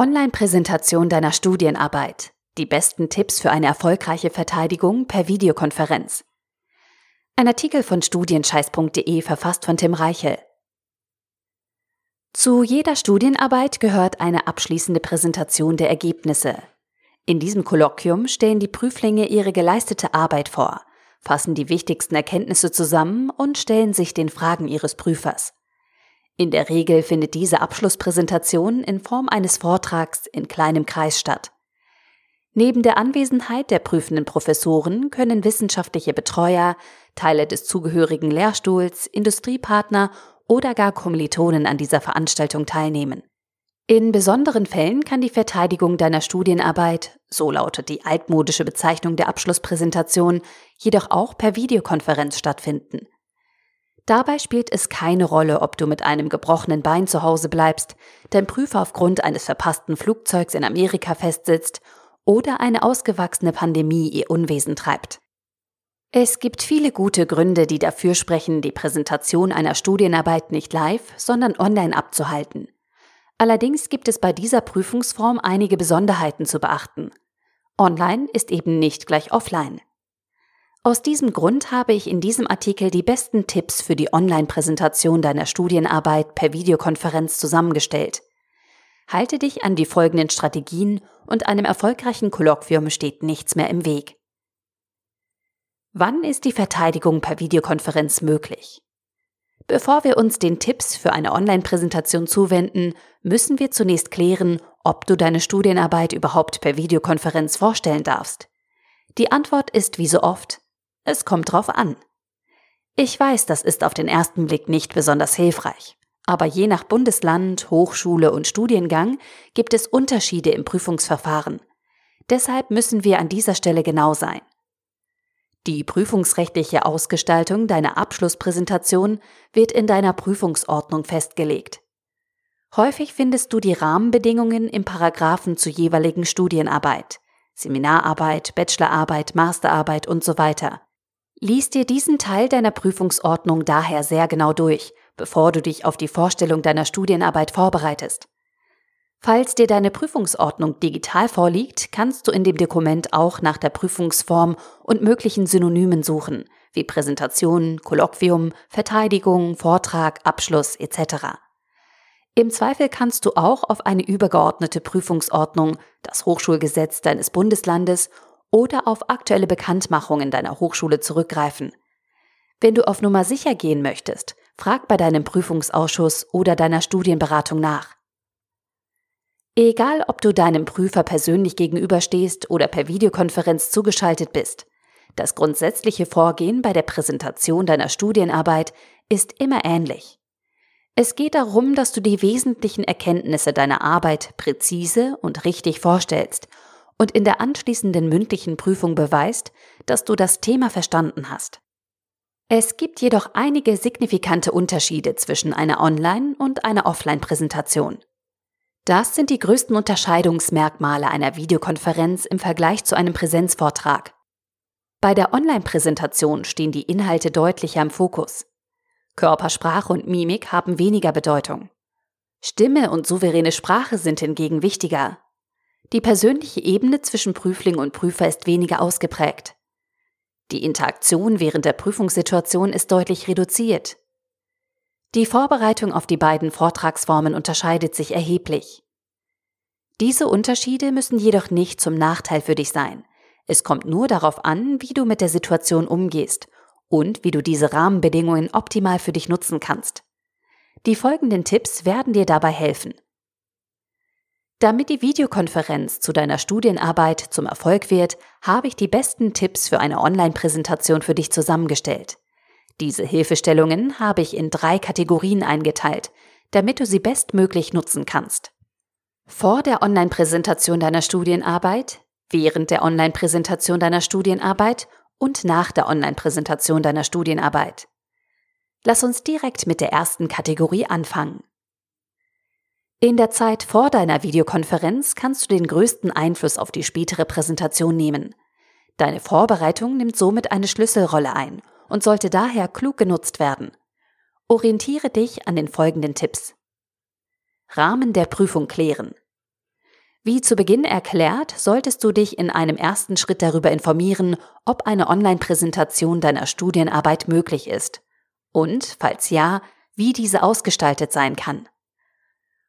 Online-Präsentation deiner Studienarbeit. Die besten Tipps für eine erfolgreiche Verteidigung per Videokonferenz. Ein Artikel von studienscheiß.de verfasst von Tim Reichel. Zu jeder Studienarbeit gehört eine abschließende Präsentation der Ergebnisse. In diesem Kolloquium stellen die Prüflinge ihre geleistete Arbeit vor, fassen die wichtigsten Erkenntnisse zusammen und stellen sich den Fragen ihres Prüfers. In der Regel findet diese Abschlusspräsentation in Form eines Vortrags in kleinem Kreis statt. Neben der Anwesenheit der prüfenden Professoren können wissenschaftliche Betreuer, Teile des zugehörigen Lehrstuhls, Industriepartner oder gar Kommilitonen an dieser Veranstaltung teilnehmen. In besonderen Fällen kann die Verteidigung deiner Studienarbeit, so lautet die altmodische Bezeichnung der Abschlusspräsentation, jedoch auch per Videokonferenz stattfinden. Dabei spielt es keine Rolle, ob du mit einem gebrochenen Bein zu Hause bleibst, dein Prüfer aufgrund eines verpassten Flugzeugs in Amerika festsitzt oder eine ausgewachsene Pandemie ihr Unwesen treibt. Es gibt viele gute Gründe, die dafür sprechen, die Präsentation einer Studienarbeit nicht live, sondern online abzuhalten. Allerdings gibt es bei dieser Prüfungsform einige Besonderheiten zu beachten. Online ist eben nicht gleich offline. Aus diesem Grund habe ich in diesem Artikel die besten Tipps für die Online-Präsentation deiner Studienarbeit per Videokonferenz zusammengestellt. Halte dich an die folgenden Strategien und einem erfolgreichen Kolloquium steht nichts mehr im Weg. Wann ist die Verteidigung per Videokonferenz möglich? Bevor wir uns den Tipps für eine Online-Präsentation zuwenden, müssen wir zunächst klären, ob du deine Studienarbeit überhaupt per Videokonferenz vorstellen darfst. Die Antwort ist wie so oft es kommt drauf an. Ich weiß, das ist auf den ersten Blick nicht besonders hilfreich. Aber je nach Bundesland, Hochschule und Studiengang gibt es Unterschiede im Prüfungsverfahren. Deshalb müssen wir an dieser Stelle genau sein. Die prüfungsrechtliche Ausgestaltung deiner Abschlusspräsentation wird in deiner Prüfungsordnung festgelegt. Häufig findest du die Rahmenbedingungen im Paragraphen zur jeweiligen Studienarbeit, Seminararbeit, Bachelorarbeit, Masterarbeit und so weiter. Lies dir diesen Teil deiner Prüfungsordnung daher sehr genau durch, bevor du dich auf die Vorstellung deiner Studienarbeit vorbereitest. Falls dir deine Prüfungsordnung digital vorliegt, kannst du in dem Dokument auch nach der Prüfungsform und möglichen Synonymen suchen, wie Präsentation, Kolloquium, Verteidigung, Vortrag, Abschluss etc. Im Zweifel kannst du auch auf eine übergeordnete Prüfungsordnung, das Hochschulgesetz deines Bundeslandes oder auf aktuelle Bekanntmachungen deiner Hochschule zurückgreifen. Wenn du auf Nummer sicher gehen möchtest, frag bei deinem Prüfungsausschuss oder deiner Studienberatung nach. Egal, ob du deinem Prüfer persönlich gegenüberstehst oder per Videokonferenz zugeschaltet bist, das grundsätzliche Vorgehen bei der Präsentation deiner Studienarbeit ist immer ähnlich. Es geht darum, dass du die wesentlichen Erkenntnisse deiner Arbeit präzise und richtig vorstellst und in der anschließenden mündlichen Prüfung beweist, dass du das Thema verstanden hast. Es gibt jedoch einige signifikante Unterschiede zwischen einer Online- und einer Offline-Präsentation. Das sind die größten Unterscheidungsmerkmale einer Videokonferenz im Vergleich zu einem Präsenzvortrag. Bei der Online-Präsentation stehen die Inhalte deutlicher im Fokus. Körpersprache und Mimik haben weniger Bedeutung. Stimme und souveräne Sprache sind hingegen wichtiger, die persönliche Ebene zwischen Prüfling und Prüfer ist weniger ausgeprägt. Die Interaktion während der Prüfungssituation ist deutlich reduziert. Die Vorbereitung auf die beiden Vortragsformen unterscheidet sich erheblich. Diese Unterschiede müssen jedoch nicht zum Nachteil für dich sein. Es kommt nur darauf an, wie du mit der Situation umgehst und wie du diese Rahmenbedingungen optimal für dich nutzen kannst. Die folgenden Tipps werden dir dabei helfen. Damit die Videokonferenz zu deiner Studienarbeit zum Erfolg wird, habe ich die besten Tipps für eine Online-Präsentation für dich zusammengestellt. Diese Hilfestellungen habe ich in drei Kategorien eingeteilt, damit du sie bestmöglich nutzen kannst. Vor der Online-Präsentation deiner Studienarbeit, während der Online-Präsentation deiner Studienarbeit und nach der Online-Präsentation deiner Studienarbeit. Lass uns direkt mit der ersten Kategorie anfangen. In der Zeit vor deiner Videokonferenz kannst du den größten Einfluss auf die spätere Präsentation nehmen. Deine Vorbereitung nimmt somit eine Schlüsselrolle ein und sollte daher klug genutzt werden. Orientiere dich an den folgenden Tipps. Rahmen der Prüfung klären. Wie zu Beginn erklärt, solltest du dich in einem ersten Schritt darüber informieren, ob eine Online-Präsentation deiner Studienarbeit möglich ist und, falls ja, wie diese ausgestaltet sein kann.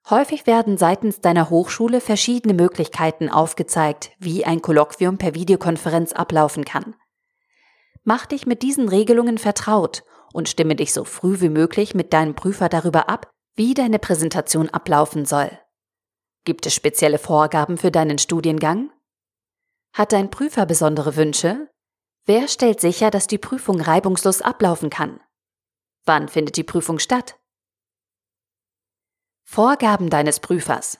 Häufig werden seitens deiner Hochschule verschiedene Möglichkeiten aufgezeigt, wie ein Kolloquium per Videokonferenz ablaufen kann. Mach dich mit diesen Regelungen vertraut und stimme dich so früh wie möglich mit deinem Prüfer darüber ab, wie deine Präsentation ablaufen soll. Gibt es spezielle Vorgaben für deinen Studiengang? Hat dein Prüfer besondere Wünsche? Wer stellt sicher, dass die Prüfung reibungslos ablaufen kann? Wann findet die Prüfung statt? Vorgaben deines Prüfers.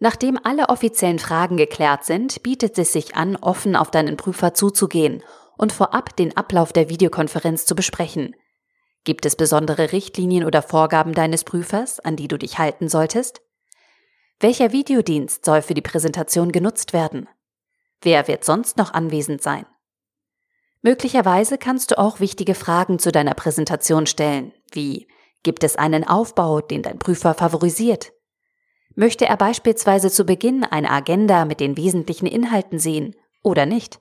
Nachdem alle offiziellen Fragen geklärt sind, bietet es sich an, offen auf deinen Prüfer zuzugehen und vorab den Ablauf der Videokonferenz zu besprechen. Gibt es besondere Richtlinien oder Vorgaben deines Prüfers, an die du dich halten solltest? Welcher Videodienst soll für die Präsentation genutzt werden? Wer wird sonst noch anwesend sein? Möglicherweise kannst du auch wichtige Fragen zu deiner Präsentation stellen, wie gibt es einen Aufbau, den dein Prüfer favorisiert? Möchte er beispielsweise zu Beginn eine Agenda mit den wesentlichen Inhalten sehen oder nicht?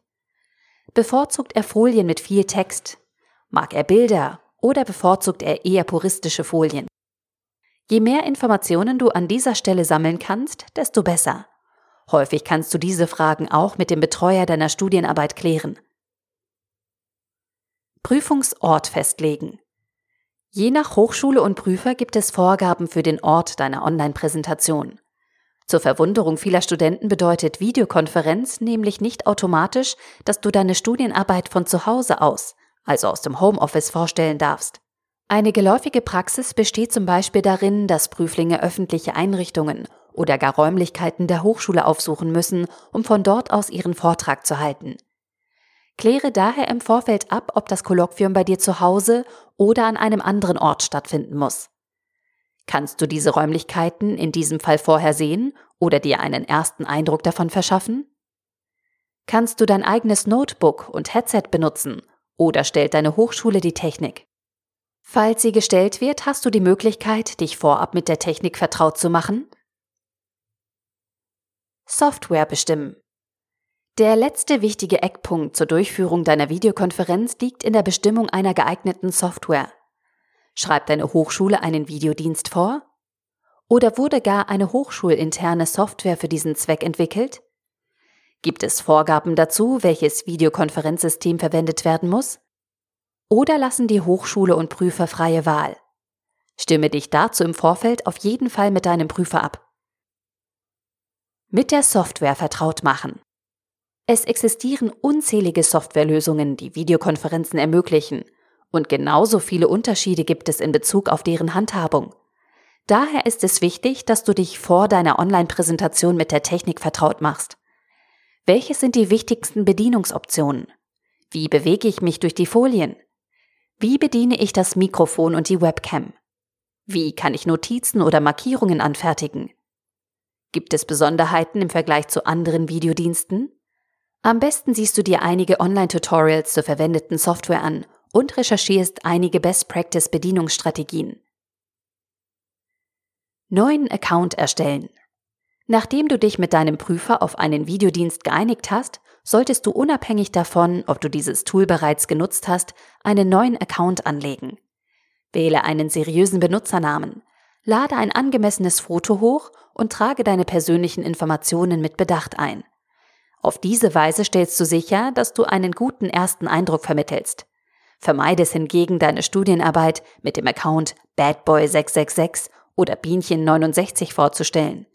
Bevorzugt er Folien mit viel Text? Mag er Bilder oder bevorzugt er eher puristische Folien? Je mehr Informationen du an dieser Stelle sammeln kannst, desto besser. Häufig kannst du diese Fragen auch mit dem Betreuer deiner Studienarbeit klären. Prüfungsort festlegen. Je nach Hochschule und Prüfer gibt es Vorgaben für den Ort deiner Online-Präsentation. Zur Verwunderung vieler Studenten bedeutet Videokonferenz nämlich nicht automatisch, dass du deine Studienarbeit von zu Hause aus, also aus dem Homeoffice, vorstellen darfst. Eine geläufige Praxis besteht zum Beispiel darin, dass Prüflinge öffentliche Einrichtungen oder gar Räumlichkeiten der Hochschule aufsuchen müssen, um von dort aus ihren Vortrag zu halten. Kläre daher im Vorfeld ab, ob das Kolloquium bei dir zu Hause oder an einem anderen Ort stattfinden muss. Kannst du diese Räumlichkeiten in diesem Fall vorher sehen oder dir einen ersten Eindruck davon verschaffen? Kannst du dein eigenes Notebook und Headset benutzen oder stellt deine Hochschule die Technik? Falls sie gestellt wird, hast du die Möglichkeit, dich vorab mit der Technik vertraut zu machen. Software bestimmen. Der letzte wichtige Eckpunkt zur Durchführung deiner Videokonferenz liegt in der Bestimmung einer geeigneten Software. Schreibt deine Hochschule einen Videodienst vor? Oder wurde gar eine hochschulinterne Software für diesen Zweck entwickelt? Gibt es Vorgaben dazu, welches Videokonferenzsystem verwendet werden muss? Oder lassen die Hochschule und Prüfer freie Wahl? Stimme dich dazu im Vorfeld auf jeden Fall mit deinem Prüfer ab. Mit der Software vertraut machen. Es existieren unzählige Softwarelösungen, die Videokonferenzen ermöglichen, und genauso viele Unterschiede gibt es in Bezug auf deren Handhabung. Daher ist es wichtig, dass du dich vor deiner Online-Präsentation mit der Technik vertraut machst. Welche sind die wichtigsten Bedienungsoptionen? Wie bewege ich mich durch die Folien? Wie bediene ich das Mikrofon und die Webcam? Wie kann ich Notizen oder Markierungen anfertigen? Gibt es Besonderheiten im Vergleich zu anderen Videodiensten? Am besten siehst du dir einige Online-Tutorials zur verwendeten Software an und recherchierst einige Best-Practice-Bedienungsstrategien. Neuen Account erstellen. Nachdem du dich mit deinem Prüfer auf einen Videodienst geeinigt hast, solltest du unabhängig davon, ob du dieses Tool bereits genutzt hast, einen neuen Account anlegen. Wähle einen seriösen Benutzernamen, lade ein angemessenes Foto hoch und trage deine persönlichen Informationen mit Bedacht ein. Auf diese Weise stellst du sicher, dass du einen guten ersten Eindruck vermittelst. Vermeide es hingegen, deine Studienarbeit mit dem Account badboy666 oder Bienchen69 vorzustellen.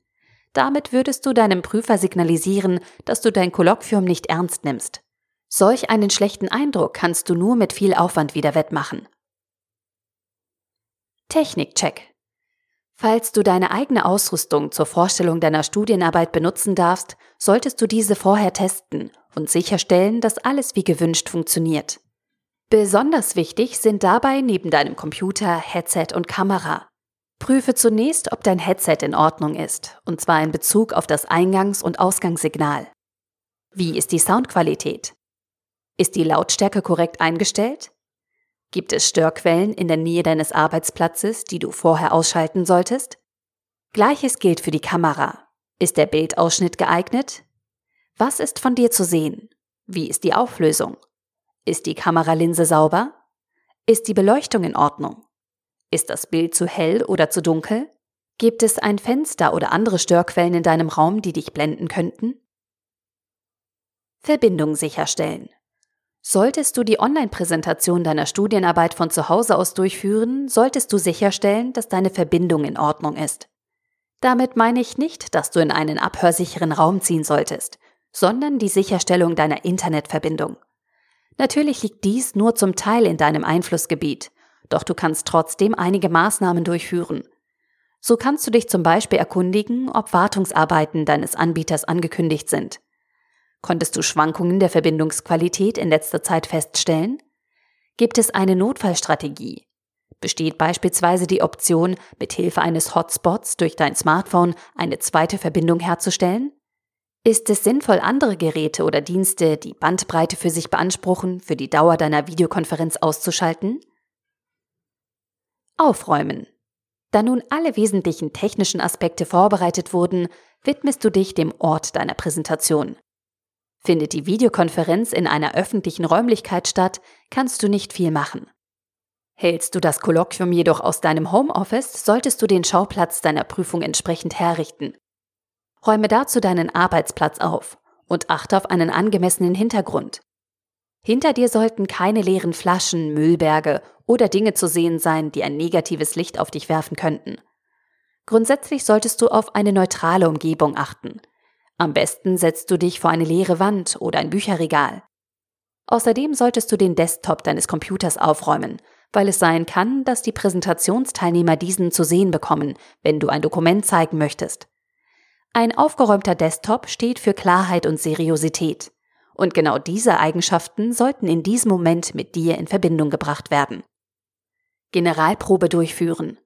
Damit würdest du deinem Prüfer signalisieren, dass du dein Kolloquium nicht ernst nimmst. Solch einen schlechten Eindruck kannst du nur mit viel Aufwand wieder wettmachen. Technikcheck. Falls du deine eigene Ausrüstung zur Vorstellung deiner Studienarbeit benutzen darfst, solltest du diese vorher testen und sicherstellen, dass alles wie gewünscht funktioniert. Besonders wichtig sind dabei neben deinem Computer, Headset und Kamera Prüfe zunächst, ob dein Headset in Ordnung ist, und zwar in Bezug auf das Eingangs- und Ausgangssignal. Wie ist die Soundqualität? Ist die Lautstärke korrekt eingestellt? Gibt es Störquellen in der Nähe deines Arbeitsplatzes, die du vorher ausschalten solltest? Gleiches gilt für die Kamera. Ist der Bildausschnitt geeignet? Was ist von dir zu sehen? Wie ist die Auflösung? Ist die Kameralinse sauber? Ist die Beleuchtung in Ordnung? Ist das Bild zu hell oder zu dunkel? Gibt es ein Fenster oder andere Störquellen in deinem Raum, die dich blenden könnten? Verbindung sicherstellen. Solltest du die Online-Präsentation deiner Studienarbeit von zu Hause aus durchführen, solltest du sicherstellen, dass deine Verbindung in Ordnung ist. Damit meine ich nicht, dass du in einen abhörsicheren Raum ziehen solltest, sondern die Sicherstellung deiner Internetverbindung. Natürlich liegt dies nur zum Teil in deinem Einflussgebiet, doch du kannst trotzdem einige Maßnahmen durchführen. So kannst du dich zum Beispiel erkundigen, ob Wartungsarbeiten deines Anbieters angekündigt sind. Konntest du Schwankungen der Verbindungsqualität in letzter Zeit feststellen? Gibt es eine Notfallstrategie? Besteht beispielsweise die Option, mit Hilfe eines Hotspots durch dein Smartphone eine zweite Verbindung herzustellen? Ist es sinnvoll, andere Geräte oder Dienste, die Bandbreite für sich beanspruchen, für die Dauer deiner Videokonferenz auszuschalten? Aufräumen. Da nun alle wesentlichen technischen Aspekte vorbereitet wurden, widmest du dich dem Ort deiner Präsentation. Findet die Videokonferenz in einer öffentlichen Räumlichkeit statt, kannst du nicht viel machen. Hältst du das Kolloquium jedoch aus deinem Homeoffice, solltest du den Schauplatz deiner Prüfung entsprechend herrichten. Räume dazu deinen Arbeitsplatz auf und achte auf einen angemessenen Hintergrund. Hinter dir sollten keine leeren Flaschen, Müllberge oder Dinge zu sehen sein, die ein negatives Licht auf dich werfen könnten. Grundsätzlich solltest du auf eine neutrale Umgebung achten – am besten setzt du dich vor eine leere Wand oder ein Bücherregal. Außerdem solltest du den Desktop deines Computers aufräumen, weil es sein kann, dass die Präsentationsteilnehmer diesen zu sehen bekommen, wenn du ein Dokument zeigen möchtest. Ein aufgeräumter Desktop steht für Klarheit und Seriosität. Und genau diese Eigenschaften sollten in diesem Moment mit dir in Verbindung gebracht werden. Generalprobe durchführen.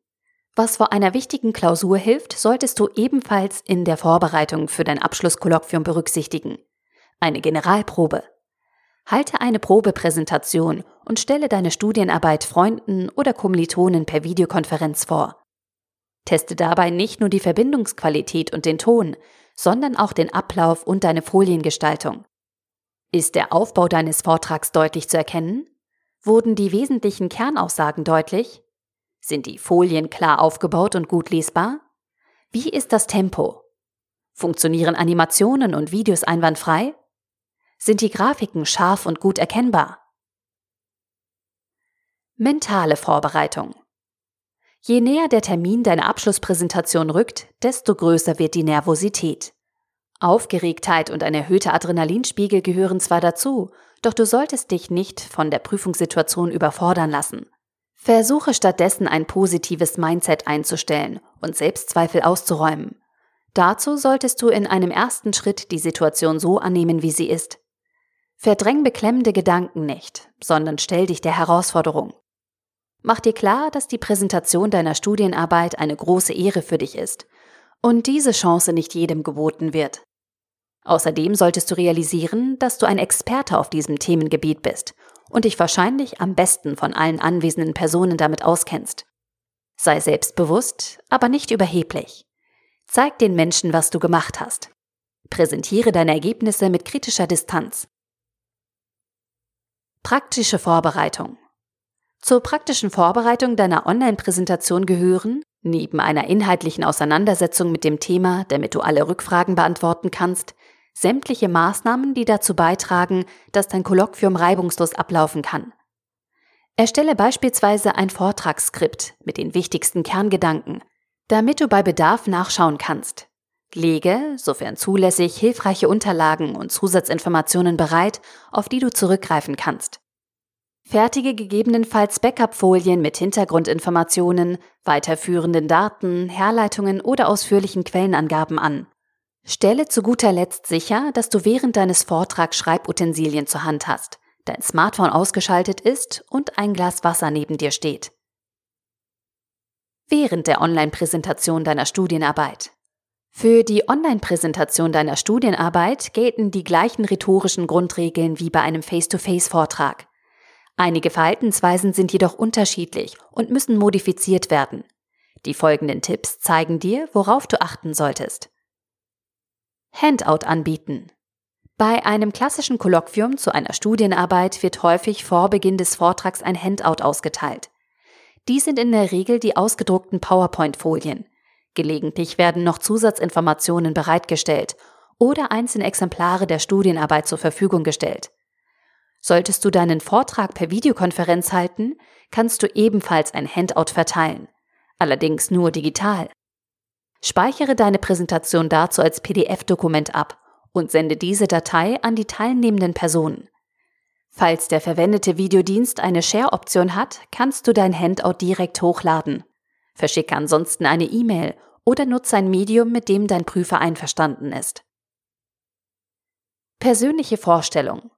Was vor einer wichtigen Klausur hilft, solltest du ebenfalls in der Vorbereitung für dein Abschlusskolloquium berücksichtigen. Eine Generalprobe. Halte eine Probepräsentation und stelle deine Studienarbeit Freunden oder Kommilitonen per Videokonferenz vor. Teste dabei nicht nur die Verbindungsqualität und den Ton, sondern auch den Ablauf und deine Foliengestaltung. Ist der Aufbau deines Vortrags deutlich zu erkennen? Wurden die wesentlichen Kernaussagen deutlich? Sind die Folien klar aufgebaut und gut lesbar? Wie ist das Tempo? Funktionieren Animationen und Videos einwandfrei? Sind die Grafiken scharf und gut erkennbar? Mentale Vorbereitung. Je näher der Termin deiner Abschlusspräsentation rückt, desto größer wird die Nervosität. Aufgeregtheit und ein erhöhter Adrenalinspiegel gehören zwar dazu, doch du solltest dich nicht von der Prüfungssituation überfordern lassen. Versuche stattdessen ein positives Mindset einzustellen und Selbstzweifel auszuräumen. Dazu solltest du in einem ersten Schritt die Situation so annehmen, wie sie ist. Verdräng beklemmende Gedanken nicht, sondern stell dich der Herausforderung. Mach dir klar, dass die Präsentation deiner Studienarbeit eine große Ehre für dich ist und diese Chance nicht jedem geboten wird. Außerdem solltest du realisieren, dass du ein Experte auf diesem Themengebiet bist und dich wahrscheinlich am besten von allen anwesenden Personen damit auskennst. Sei selbstbewusst, aber nicht überheblich. Zeig den Menschen, was du gemacht hast. Präsentiere deine Ergebnisse mit kritischer Distanz. Praktische Vorbereitung. Zur praktischen Vorbereitung deiner Online-Präsentation gehören, neben einer inhaltlichen Auseinandersetzung mit dem Thema, damit du alle Rückfragen beantworten kannst, sämtliche Maßnahmen, die dazu beitragen, dass dein Kolloquium reibungslos ablaufen kann. Erstelle beispielsweise ein Vortragsskript mit den wichtigsten Kerngedanken, damit du bei Bedarf nachschauen kannst. Lege, sofern zulässig, hilfreiche Unterlagen und Zusatzinformationen bereit, auf die du zurückgreifen kannst. Fertige gegebenenfalls Backup-Folien mit Hintergrundinformationen, weiterführenden Daten, Herleitungen oder ausführlichen Quellenangaben an. Stelle zu guter Letzt sicher, dass du während deines Vortrags Schreibutensilien zur Hand hast, dein Smartphone ausgeschaltet ist und ein Glas Wasser neben dir steht. Während der Online-Präsentation deiner Studienarbeit. Für die Online-Präsentation deiner Studienarbeit gelten die gleichen rhetorischen Grundregeln wie bei einem Face-to-Face-Vortrag. Einige Verhaltensweisen sind jedoch unterschiedlich und müssen modifiziert werden. Die folgenden Tipps zeigen dir, worauf du achten solltest. Handout anbieten. Bei einem klassischen Kolloquium zu einer Studienarbeit wird häufig vor Beginn des Vortrags ein Handout ausgeteilt. Dies sind in der Regel die ausgedruckten PowerPoint-Folien. Gelegentlich werden noch Zusatzinformationen bereitgestellt oder einzelne Exemplare der Studienarbeit zur Verfügung gestellt. Solltest du deinen Vortrag per Videokonferenz halten, kannst du ebenfalls ein Handout verteilen, allerdings nur digital. Speichere deine Präsentation dazu als PDF-Dokument ab und sende diese Datei an die teilnehmenden Personen. Falls der verwendete Videodienst eine Share-Option hat, kannst du dein Handout direkt hochladen. Verschicke ansonsten eine E-Mail oder nutze ein Medium, mit dem dein Prüfer einverstanden ist. Persönliche Vorstellung.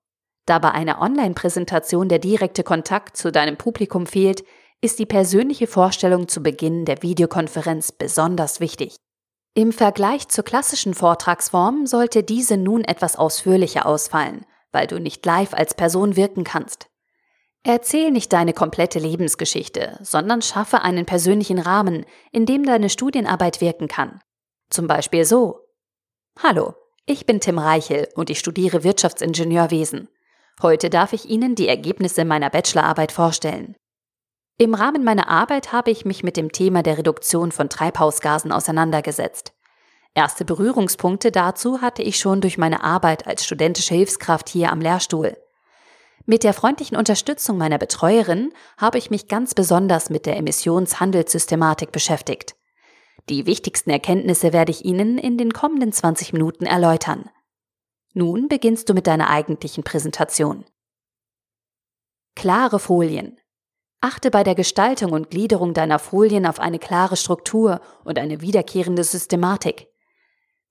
Da bei einer Online-Präsentation der direkte Kontakt zu deinem Publikum fehlt, ist die persönliche Vorstellung zu Beginn der Videokonferenz besonders wichtig. Im Vergleich zur klassischen Vortragsform sollte diese nun etwas ausführlicher ausfallen, weil du nicht live als Person wirken kannst. Erzähl nicht deine komplette Lebensgeschichte, sondern schaffe einen persönlichen Rahmen, in dem deine Studienarbeit wirken kann. Zum Beispiel so. Hallo, ich bin Tim Reichel und ich studiere Wirtschaftsingenieurwesen. Heute darf ich Ihnen die Ergebnisse meiner Bachelorarbeit vorstellen. Im Rahmen meiner Arbeit habe ich mich mit dem Thema der Reduktion von Treibhausgasen auseinandergesetzt. Erste Berührungspunkte dazu hatte ich schon durch meine Arbeit als studentische Hilfskraft hier am Lehrstuhl. Mit der freundlichen Unterstützung meiner Betreuerin habe ich mich ganz besonders mit der Emissionshandelssystematik beschäftigt. Die wichtigsten Erkenntnisse werde ich Ihnen in den kommenden 20 Minuten erläutern. Nun beginnst du mit deiner eigentlichen Präsentation. Klare Folien. Achte bei der Gestaltung und Gliederung deiner Folien auf eine klare Struktur und eine wiederkehrende Systematik.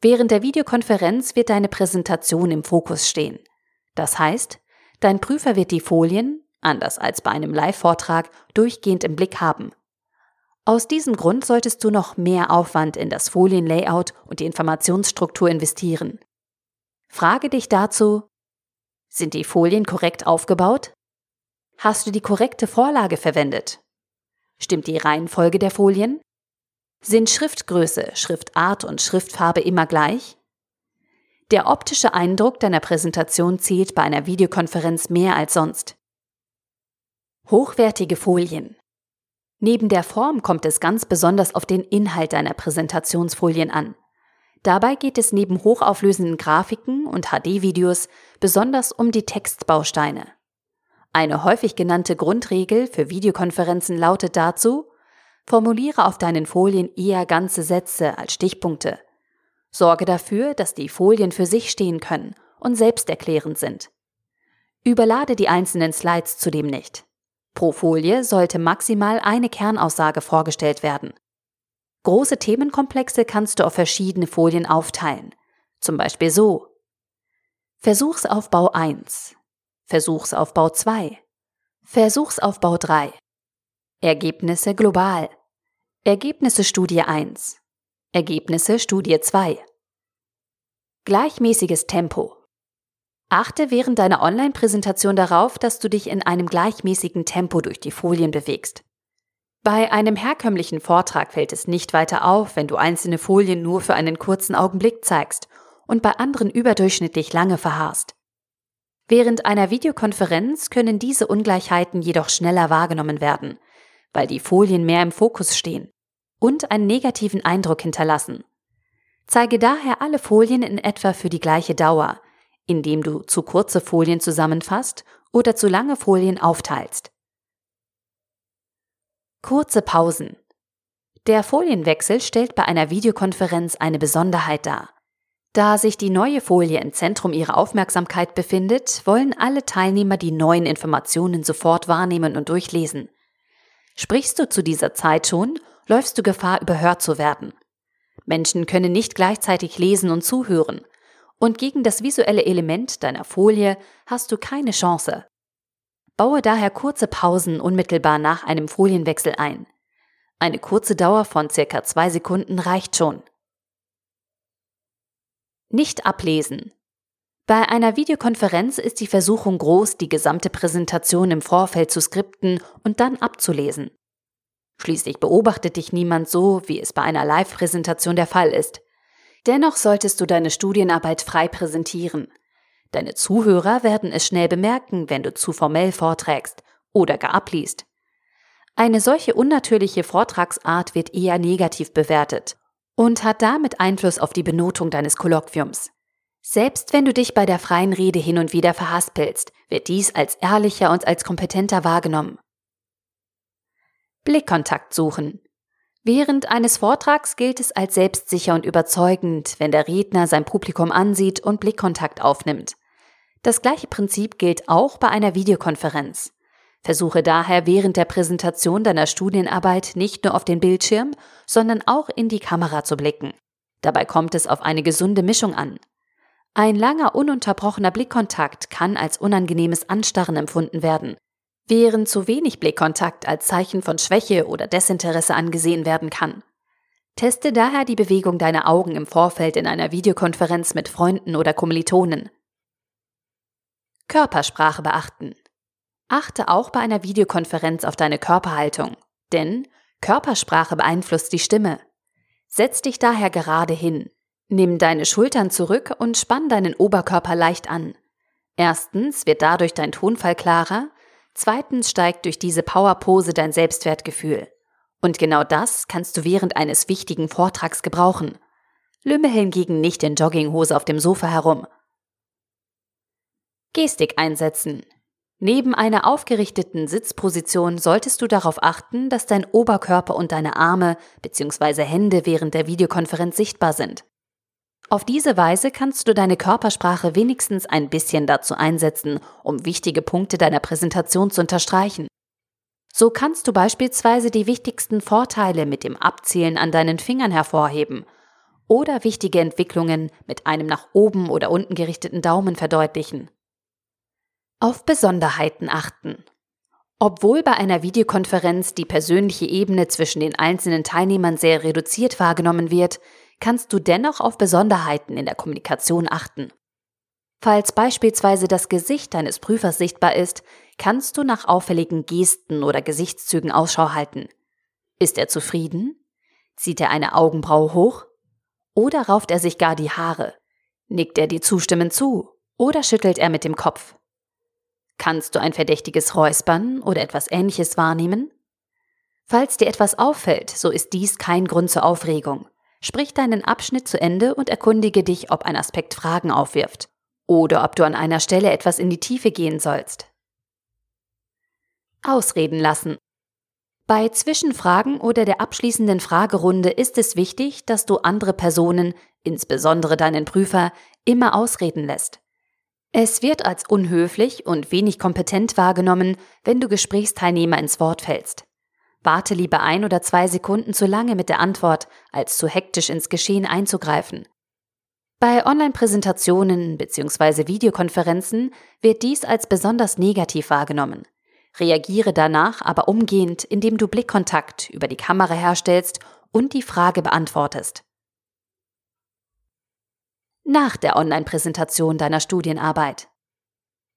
Während der Videokonferenz wird deine Präsentation im Fokus stehen. Das heißt, dein Prüfer wird die Folien, anders als bei einem Live-Vortrag, durchgehend im Blick haben. Aus diesem Grund solltest du noch mehr Aufwand in das Folienlayout und die Informationsstruktur investieren. Frage dich dazu, sind die Folien korrekt aufgebaut? Hast du die korrekte Vorlage verwendet? Stimmt die Reihenfolge der Folien? Sind Schriftgröße, Schriftart und Schriftfarbe immer gleich? Der optische Eindruck deiner Präsentation zählt bei einer Videokonferenz mehr als sonst. Hochwertige Folien. Neben der Form kommt es ganz besonders auf den Inhalt deiner Präsentationsfolien an. Dabei geht es neben hochauflösenden Grafiken und HD-Videos besonders um die Textbausteine. Eine häufig genannte Grundregel für Videokonferenzen lautet dazu, formuliere auf deinen Folien eher ganze Sätze als Stichpunkte. Sorge dafür, dass die Folien für sich stehen können und selbsterklärend sind. Überlade die einzelnen Slides zudem nicht. Pro Folie sollte maximal eine Kernaussage vorgestellt werden. Große Themenkomplexe kannst du auf verschiedene Folien aufteilen. Zum Beispiel so. Versuchsaufbau 1, Versuchsaufbau 2, Versuchsaufbau 3, Ergebnisse global, Ergebnisse Studie 1, Ergebnisse Studie 2. Gleichmäßiges Tempo. Achte während deiner Online-Präsentation darauf, dass du dich in einem gleichmäßigen Tempo durch die Folien bewegst. Bei einem herkömmlichen Vortrag fällt es nicht weiter auf, wenn du einzelne Folien nur für einen kurzen Augenblick zeigst und bei anderen überdurchschnittlich lange verharrst. Während einer Videokonferenz können diese Ungleichheiten jedoch schneller wahrgenommen werden, weil die Folien mehr im Fokus stehen und einen negativen Eindruck hinterlassen. Zeige daher alle Folien in etwa für die gleiche Dauer, indem du zu kurze Folien zusammenfasst oder zu lange Folien aufteilst. Kurze Pausen. Der Folienwechsel stellt bei einer Videokonferenz eine Besonderheit dar. Da sich die neue Folie im Zentrum ihrer Aufmerksamkeit befindet, wollen alle Teilnehmer die neuen Informationen sofort wahrnehmen und durchlesen. Sprichst du zu dieser Zeit schon, läufst du Gefahr, überhört zu werden. Menschen können nicht gleichzeitig lesen und zuhören, und gegen das visuelle Element deiner Folie hast du keine Chance. Baue daher kurze Pausen unmittelbar nach einem Folienwechsel ein. Eine kurze Dauer von circa zwei Sekunden reicht schon. Nicht ablesen. Bei einer Videokonferenz ist die Versuchung groß, die gesamte Präsentation im Vorfeld zu skripten und dann abzulesen. Schließlich beobachtet dich niemand so, wie es bei einer Live-Präsentation der Fall ist. Dennoch solltest du deine Studienarbeit frei präsentieren. Deine Zuhörer werden es schnell bemerken, wenn du zu formell vorträgst oder gar abliest. Eine solche unnatürliche Vortragsart wird eher negativ bewertet und hat damit Einfluss auf die Benotung deines Kolloquiums. Selbst wenn du dich bei der freien Rede hin und wieder verhaspelst, wird dies als ehrlicher und als kompetenter wahrgenommen. Blickkontakt suchen. Während eines Vortrags gilt es als selbstsicher und überzeugend, wenn der Redner sein Publikum ansieht und Blickkontakt aufnimmt. Das gleiche Prinzip gilt auch bei einer Videokonferenz. Versuche daher während der Präsentation deiner Studienarbeit nicht nur auf den Bildschirm, sondern auch in die Kamera zu blicken. Dabei kommt es auf eine gesunde Mischung an. Ein langer, ununterbrochener Blickkontakt kann als unangenehmes Anstarren empfunden werden, während zu wenig Blickkontakt als Zeichen von Schwäche oder Desinteresse angesehen werden kann. Teste daher die Bewegung deiner Augen im Vorfeld in einer Videokonferenz mit Freunden oder Kommilitonen. Körpersprache beachten. Achte auch bei einer Videokonferenz auf deine Körperhaltung, denn Körpersprache beeinflusst die Stimme. Setz dich daher gerade hin. Nimm deine Schultern zurück und spann deinen Oberkörper leicht an. Erstens wird dadurch dein Tonfall klarer, zweitens steigt durch diese Powerpose dein Selbstwertgefühl. Und genau das kannst du während eines wichtigen Vortrags gebrauchen. Lümmel hingegen nicht in Jogginghose auf dem Sofa herum. Gestik einsetzen. Neben einer aufgerichteten Sitzposition solltest du darauf achten, dass dein Oberkörper und deine Arme bzw. Hände während der Videokonferenz sichtbar sind. Auf diese Weise kannst du deine Körpersprache wenigstens ein bisschen dazu einsetzen, um wichtige Punkte deiner Präsentation zu unterstreichen. So kannst du beispielsweise die wichtigsten Vorteile mit dem Abzählen an deinen Fingern hervorheben oder wichtige Entwicklungen mit einem nach oben oder unten gerichteten Daumen verdeutlichen. Auf Besonderheiten achten. Obwohl bei einer Videokonferenz die persönliche Ebene zwischen den einzelnen Teilnehmern sehr reduziert wahrgenommen wird, kannst du dennoch auf Besonderheiten in der Kommunikation achten. Falls beispielsweise das Gesicht deines Prüfers sichtbar ist, kannst du nach auffälligen Gesten oder Gesichtszügen Ausschau halten. Ist er zufrieden? Zieht er eine Augenbraue hoch? Oder rauft er sich gar die Haare? Nickt er dir zustimmend zu? Oder schüttelt er mit dem Kopf? Kannst du ein verdächtiges Räuspern oder etwas Ähnliches wahrnehmen? Falls dir etwas auffällt, so ist dies kein Grund zur Aufregung. Sprich deinen Abschnitt zu Ende und erkundige dich, ob ein Aspekt Fragen aufwirft oder ob du an einer Stelle etwas in die Tiefe gehen sollst. Ausreden lassen. Bei Zwischenfragen oder der abschließenden Fragerunde ist es wichtig, dass du andere Personen, insbesondere deinen Prüfer, immer ausreden lässt. Es wird als unhöflich und wenig kompetent wahrgenommen, wenn du Gesprächsteilnehmer ins Wort fällst. Warte lieber ein oder zwei Sekunden zu lange mit der Antwort, als zu hektisch ins Geschehen einzugreifen. Bei Online-Präsentationen bzw. Videokonferenzen wird dies als besonders negativ wahrgenommen. Reagiere danach aber umgehend, indem du Blickkontakt über die Kamera herstellst und die Frage beantwortest nach der Online-Präsentation deiner Studienarbeit.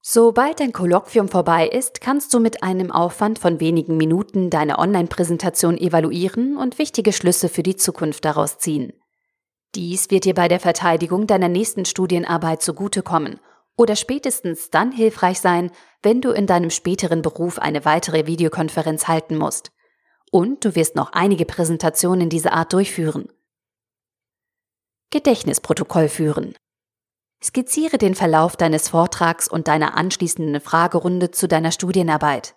Sobald dein Kolloquium vorbei ist, kannst du mit einem Aufwand von wenigen Minuten deine Online-Präsentation evaluieren und wichtige Schlüsse für die Zukunft daraus ziehen. Dies wird dir bei der Verteidigung deiner nächsten Studienarbeit zugutekommen oder spätestens dann hilfreich sein, wenn du in deinem späteren Beruf eine weitere Videokonferenz halten musst. Und du wirst noch einige Präsentationen dieser Art durchführen. Gedächtnisprotokoll führen. Skizziere den Verlauf deines Vortrags und deiner anschließenden Fragerunde zu deiner Studienarbeit.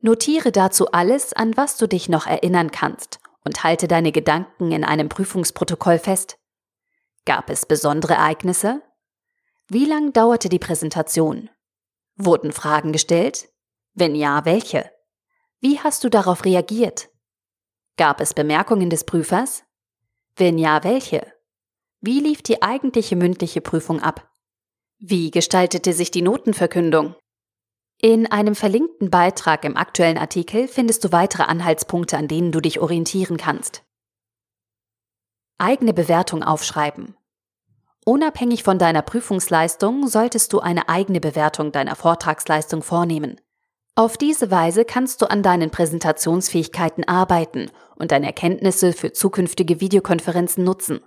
Notiere dazu alles, an was du dich noch erinnern kannst und halte deine Gedanken in einem Prüfungsprotokoll fest. Gab es besondere Ereignisse? Wie lang dauerte die Präsentation? Wurden Fragen gestellt? Wenn ja, welche? Wie hast du darauf reagiert? Gab es Bemerkungen des Prüfers? Wenn ja, welche? Wie lief die eigentliche mündliche Prüfung ab? Wie gestaltete sich die Notenverkündung? In einem verlinkten Beitrag im aktuellen Artikel findest du weitere Anhaltspunkte, an denen du dich orientieren kannst. Eigene Bewertung aufschreiben. Unabhängig von deiner Prüfungsleistung solltest du eine eigene Bewertung deiner Vortragsleistung vornehmen. Auf diese Weise kannst du an deinen Präsentationsfähigkeiten arbeiten und deine Erkenntnisse für zukünftige Videokonferenzen nutzen.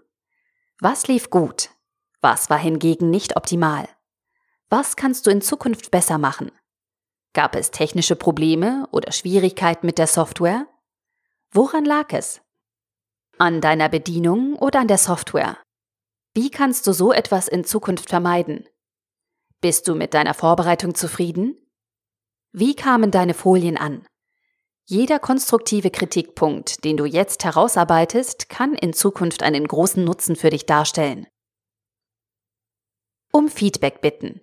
Was lief gut? Was war hingegen nicht optimal? Was kannst du in Zukunft besser machen? Gab es technische Probleme oder Schwierigkeiten mit der Software? Woran lag es? An deiner Bedienung oder an der Software? Wie kannst du so etwas in Zukunft vermeiden? Bist du mit deiner Vorbereitung zufrieden? Wie kamen deine Folien an? Jeder konstruktive Kritikpunkt, den du jetzt herausarbeitest, kann in Zukunft einen großen Nutzen für dich darstellen. Um Feedback bitten.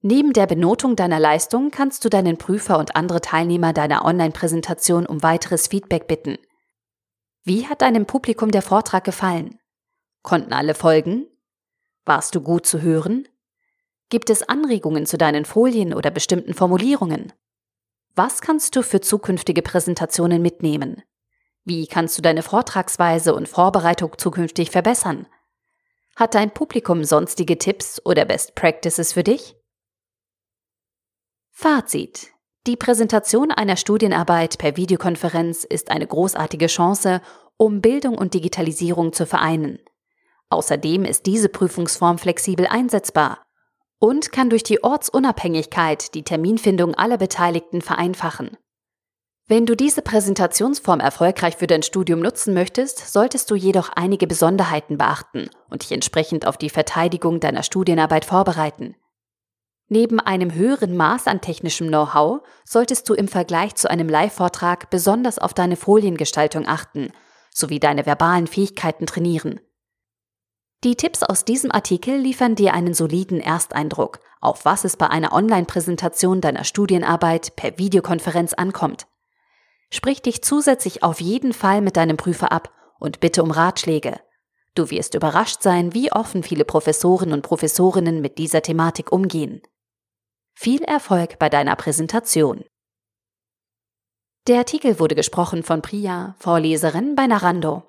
Neben der Benotung deiner Leistung kannst du deinen Prüfer und andere Teilnehmer deiner Online-Präsentation um weiteres Feedback bitten. Wie hat deinem Publikum der Vortrag gefallen? Konnten alle folgen? Warst du gut zu hören? Gibt es Anregungen zu deinen Folien oder bestimmten Formulierungen? Was kannst du für zukünftige Präsentationen mitnehmen? Wie kannst du deine Vortragsweise und Vorbereitung zukünftig verbessern? Hat dein Publikum sonstige Tipps oder Best Practices für dich? Fazit. Die Präsentation einer Studienarbeit per Videokonferenz ist eine großartige Chance, um Bildung und Digitalisierung zu vereinen. Außerdem ist diese Prüfungsform flexibel einsetzbar und kann durch die Ortsunabhängigkeit die Terminfindung aller Beteiligten vereinfachen. Wenn du diese Präsentationsform erfolgreich für dein Studium nutzen möchtest, solltest du jedoch einige Besonderheiten beachten und dich entsprechend auf die Verteidigung deiner Studienarbeit vorbereiten. Neben einem höheren Maß an technischem Know-how solltest du im Vergleich zu einem Live-Vortrag besonders auf deine Foliengestaltung achten sowie deine verbalen Fähigkeiten trainieren. Die Tipps aus diesem Artikel liefern dir einen soliden Ersteindruck, auf was es bei einer Online-Präsentation deiner Studienarbeit per Videokonferenz ankommt. Sprich dich zusätzlich auf jeden Fall mit deinem Prüfer ab und bitte um Ratschläge. Du wirst überrascht sein, wie offen viele Professoren und Professorinnen mit dieser Thematik umgehen. Viel Erfolg bei deiner Präsentation. Der Artikel wurde gesprochen von Priya, Vorleserin bei Narando.